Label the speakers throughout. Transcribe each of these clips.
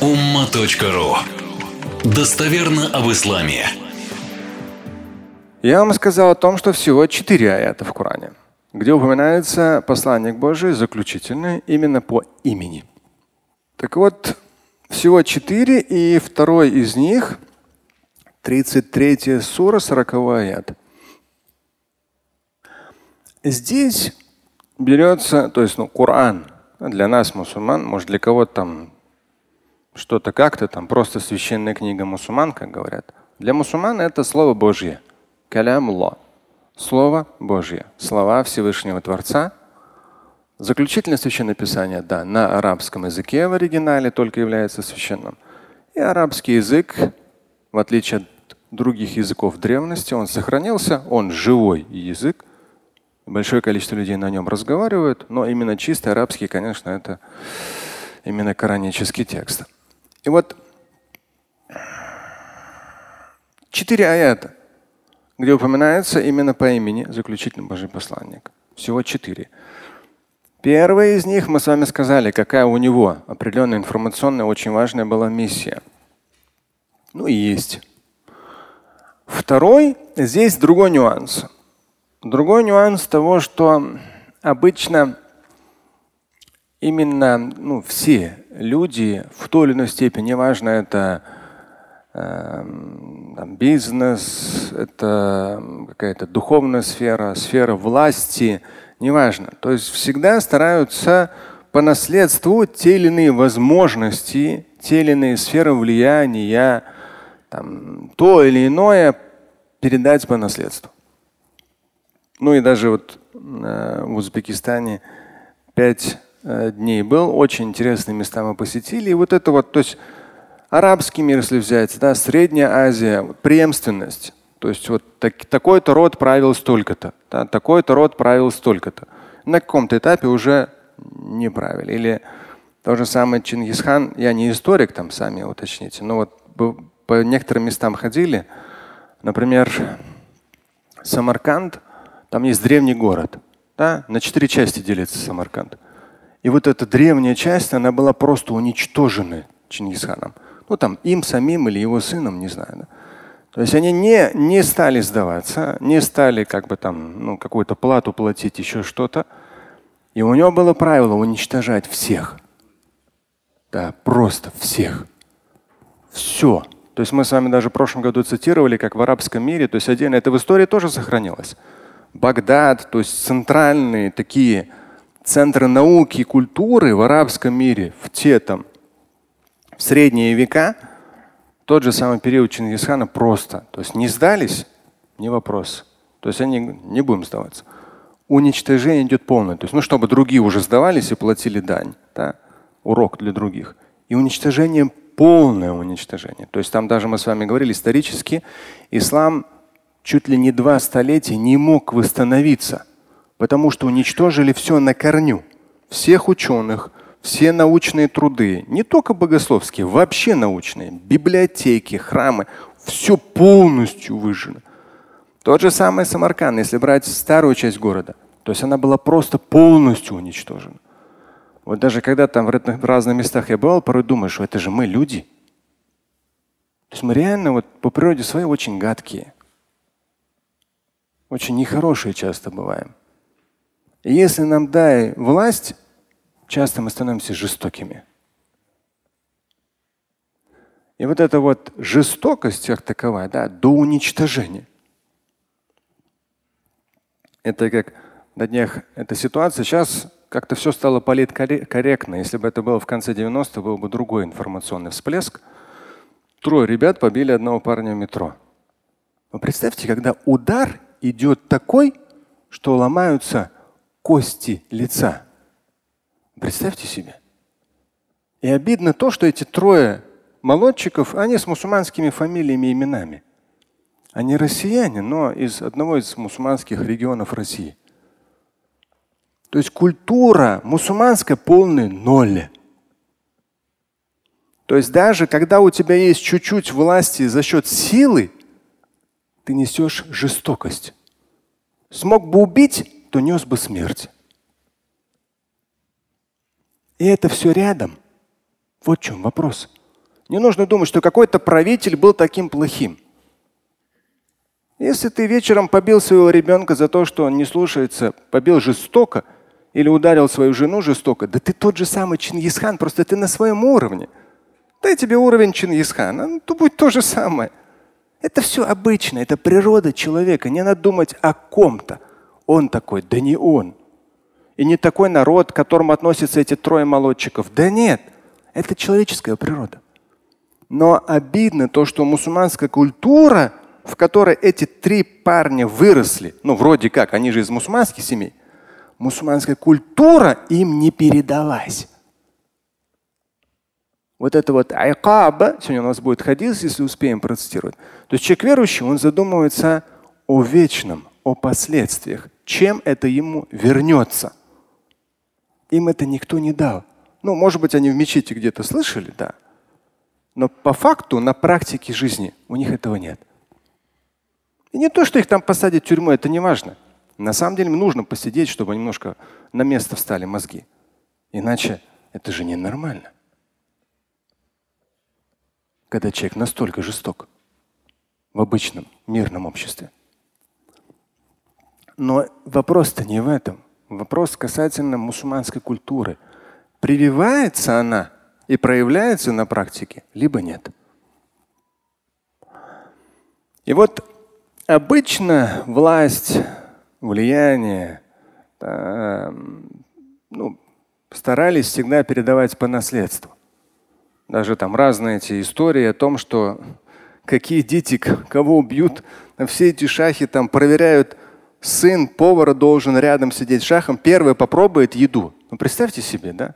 Speaker 1: umma.ru Достоверно об исламе.
Speaker 2: Я вам сказал о том, что всего четыре аята в Коране, где упоминается посланник Божий заключительный именно по имени. Так вот, всего четыре, и второй из них 33 сура, 40 аят. Здесь берется, то есть ну, Коран для нас, мусульман, может для кого-то там что-то как-то там, просто священная книга мусульман, как говорят. Для мусульман это Слово Божье. Калямуллах. Слово Божье. Слова Всевышнего Творца. Заключительное священное писание, да, на арабском языке в оригинале только является священным. И арабский язык, в отличие от других языков древности, он сохранился, он живой язык. Большое количество людей на нем разговаривают, но именно чистый арабский, конечно, это именно коранический текст. И вот четыре аята, где упоминается именно по имени заключительный Божий посланник. Всего четыре. Первый из них мы с вами сказали, какая у него определенная информационная, очень важная была миссия. Ну и есть. Второй, здесь другой нюанс. Другой нюанс того, что обычно именно ну, все люди в той или иной степени, неважно, это э, там, бизнес, это какая-то духовная сфера, сфера власти, неважно. То есть всегда стараются по наследству те или иные возможности, те или иные сферы влияния, там, то или иное передать по наследству. Ну и даже вот э, в Узбекистане пять дней был. Очень интересные места мы посетили. И вот это вот, то есть арабский мир, если взять, да, Средняя Азия, преемственность. То есть вот так, такой-то род правил столько-то, да, такой-то род правил столько-то. На каком-то этапе уже не правили. Или то же самое Чингисхан, я не историк, там сами уточните, но вот по некоторым местам ходили, например, Самарканд, там есть древний город, да, на четыре части делится Самарканд. И вот эта древняя часть, она была просто уничтожена Чингисханом. Ну там им самим или его сыном, не знаю. Да? То есть они не, не стали сдаваться, не стали как бы там ну, какую-то плату платить, еще что-то. И у него было правило уничтожать всех. Да, просто всех. Все. То есть мы с вами даже в прошлом году цитировали, как в арабском мире, то есть отдельно это в истории тоже сохранилось. Багдад, то есть центральные такие центры науки и культуры в арабском мире в те там в средние века, тот же самый период Чингисхана просто. То есть не сдались, не вопрос. То есть они не будем сдаваться. Уничтожение идет полное. То есть, ну, чтобы другие уже сдавались и платили дань. Да? Урок для других. И уничтожение полное уничтожение. То есть там даже мы с вами говорили, исторически ислам чуть ли не два столетия не мог восстановиться потому что уничтожили все на корню. Всех ученых, все научные труды, не только богословские, вообще научные, библиотеки, храмы, все полностью выжжено. Тот же самый Самарканд, если брать старую часть города, то есть она была просто полностью уничтожена. Вот даже когда там в разных местах я бывал, порой думаешь, что это же мы люди. То есть мы реально вот по природе своей очень гадкие. Очень нехорошие часто бываем. И если нам дай власть, часто мы становимся жестокими. И вот эта вот жестокость как таковая, да, до уничтожения. Это как на днях эта ситуация. Сейчас как-то все стало политкорректно. Если бы это было в конце 90-х, был бы другой информационный всплеск. Трое ребят побили одного парня в метро. Но представьте, когда удар идет такой, что ломаются кости лица. Представьте себе. И обидно то, что эти трое молодчиков, они с мусульманскими фамилиями и именами. Они россияне, но из одного из мусульманских регионов России. То есть культура мусульманская полный ноль. То есть даже когда у тебя есть чуть-чуть власти за счет силы, ты несешь жестокость. Смог бы убить, то нес бы смерть. И это все рядом. Вот в чем вопрос. Не нужно думать, что какой-то правитель был таким плохим. Если ты вечером побил своего ребенка за то, что он не слушается, побил жестоко или ударил свою жену жестоко, да ты тот же самый Чингисхан, просто ты на своем уровне. Дай тебе уровень Чингисхана, ну, то будет то же самое. Это все обычно, это природа человека. Не надо думать о ком-то. Он такой, да не он. И не такой народ, к которому относятся эти трое молодчиков. Да нет, это человеческая природа. Но обидно то, что мусульманская культура, в которой эти три парня выросли, ну вроде как, они же из мусульманских семей, мусульманская культура им не передалась. Вот это вот айкаба, сегодня у нас будет хадис, если успеем процитировать. То есть человек верующий, он задумывается о вечном, о последствиях, чем это ему вернется. Им это никто не дал. Ну, может быть, они в мечети где-то слышали, да. Но по факту, на практике жизни у них этого нет. И не то, что их там посадят в тюрьму, это не важно. На самом деле нужно посидеть, чтобы немножко на место встали мозги. Иначе это же ненормально когда человек настолько жесток в обычном мирном обществе. Но вопрос-то не в этом. Вопрос касательно мусульманской культуры. Прививается она и проявляется на практике, либо нет. И вот обычно власть, влияние э, ну, старались всегда передавать по наследству. Даже там разные эти истории о том, что какие дети кого убьют. Все эти шахи там проверяют, сын повара должен рядом сидеть с шахом, первый попробует еду. Ну представьте себе, да?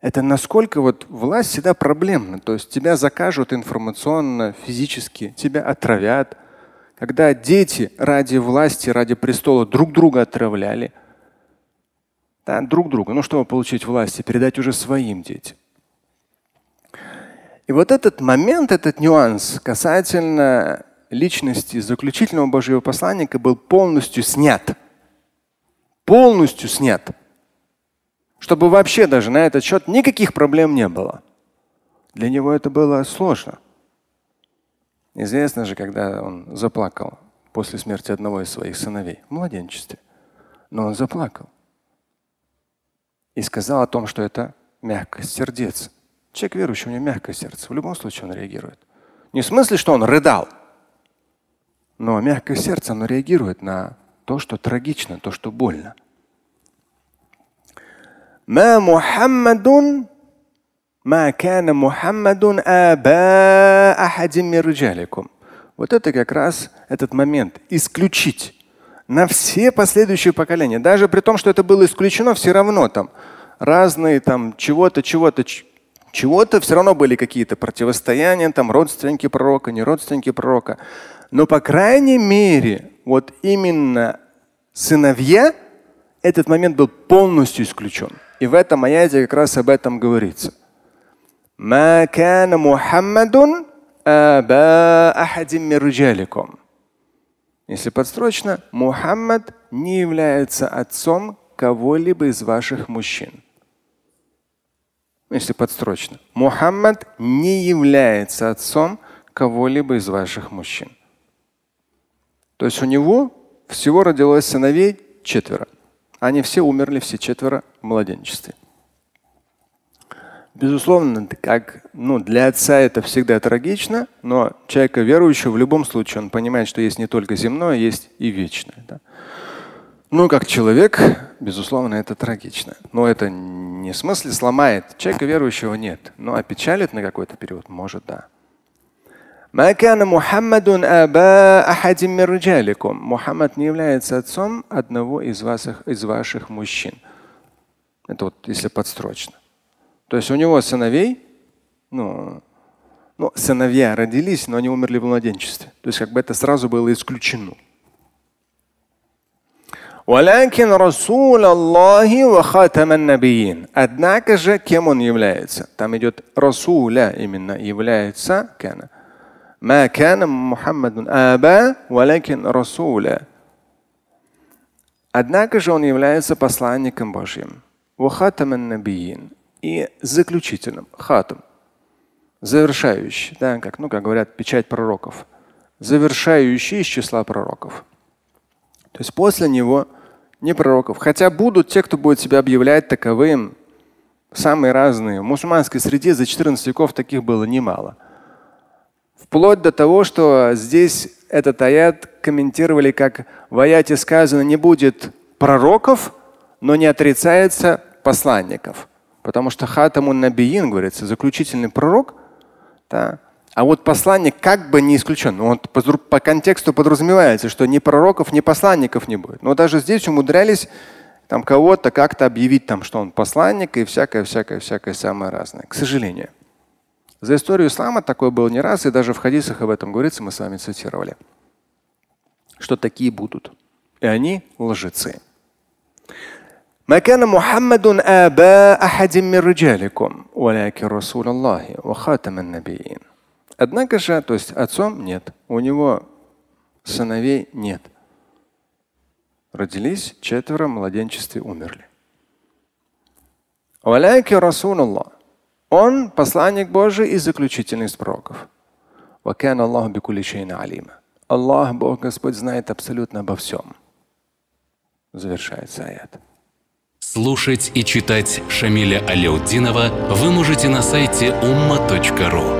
Speaker 2: Это насколько вот власть всегда проблемна. То есть тебя закажут информационно, физически, тебя отравят. Когда дети ради власти, ради престола друг друга отравляли, да, друг друга, ну чтобы получить власть и передать уже своим детям. И вот этот момент, этот нюанс касательно личности заключительного Божьего посланника был полностью снят. Полностью снят. Чтобы вообще даже на этот счет никаких проблем не было. Для него это было сложно. Известно же, когда он заплакал после смерти одного из своих сыновей в младенчестве. Но он заплакал. И сказал о том, что это мягкость сердец. Человек верующий, у него мягкое сердце. В любом случае он реагирует. Не в смысле, что он рыдал, но мягкое сердце, оно реагирует на то, что трагично, то, что больно. ما محمد ما كان محمد آباء أحد من رجالكم. Вот это как раз этот момент исключить на все последующие поколения. Даже при том, что это было исключено, все равно там разные там чего-то, чего-то, чего-то все равно были какие-то противостояния, там родственники пророка, не родственники пророка. Но по крайней мере, вот именно сыновья, этот момент был полностью исключен. И в этом аяте как раз об этом говорится. Если подстрочно, Мухаммад не является отцом кого-либо из ваших мужчин если подстрочно, Мухаммад не является отцом кого-либо из ваших мужчин. То есть у него всего родилось сыновей четверо. Они все умерли, все четверо в младенчестве. Безусловно, как ну, для отца это всегда трагично, но человека верующего в любом случае он понимает, что есть не только земное, есть и вечное. Да? Ну, как человек, безусловно, это трагично. Но это не в смысле сломает. Человека верующего нет. Но опечалит на какой-то период? Может, да. Мухаммад не является отцом одного из ваших, из ваших мужчин. Это вот если подстрочно. То есть у него сыновей, ну, ну, сыновья родились, но они умерли в младенчестве. То есть как бы это сразу было исключено. Валякин Расул Аллахи ва хатаман набиин. Однако же, кем он является? Там идет Расуля именно является. Кана. ما كان محمد أبا ولكن رسولا. Однако же он является посланником Божьим. Вахатаман набиин. И заключительным. Хатам. завершающий, да, как, ну, как говорят, печать пророков, завершающий из числа пророков. То есть после него не пророков. Хотя будут те, кто будет себя объявлять таковым, самые разные. В мусульманской среде за 14 веков таких было немало. Вплоть до того, что здесь этот аят комментировали как в аяте сказано не будет пророков, но не отрицается посланников. Потому что хатамун набиин, говорится, заключительный пророк. Да. А вот посланник как бы не исключен. Ну, вот по, по контексту подразумевается, что ни пророков, ни посланников не будет. Но даже здесь умудрялись там кого-то как-то объявить, там, что он посланник и всякое, всякое, всякое самое разное. К сожалению. За историю ислама такое было не раз, и даже в хадисах об этом говорится, мы с вами цитировали, что такие будут. И они лжецы. ما كان محمد آباء أحد من رجالكم ولكن رسول الله وخاتم النبيين. Однако же, то есть отцом нет, у него сыновей нет. Родились четверо, в младенчестве умерли. Валяки Расулаллах. Он посланник Божий и заключительный из пророков. Аллах, Бог Господь, знает абсолютно обо всем. Завершается аят.
Speaker 1: Слушать и читать Шамиля Аляутдинова вы можете на сайте umma.ru.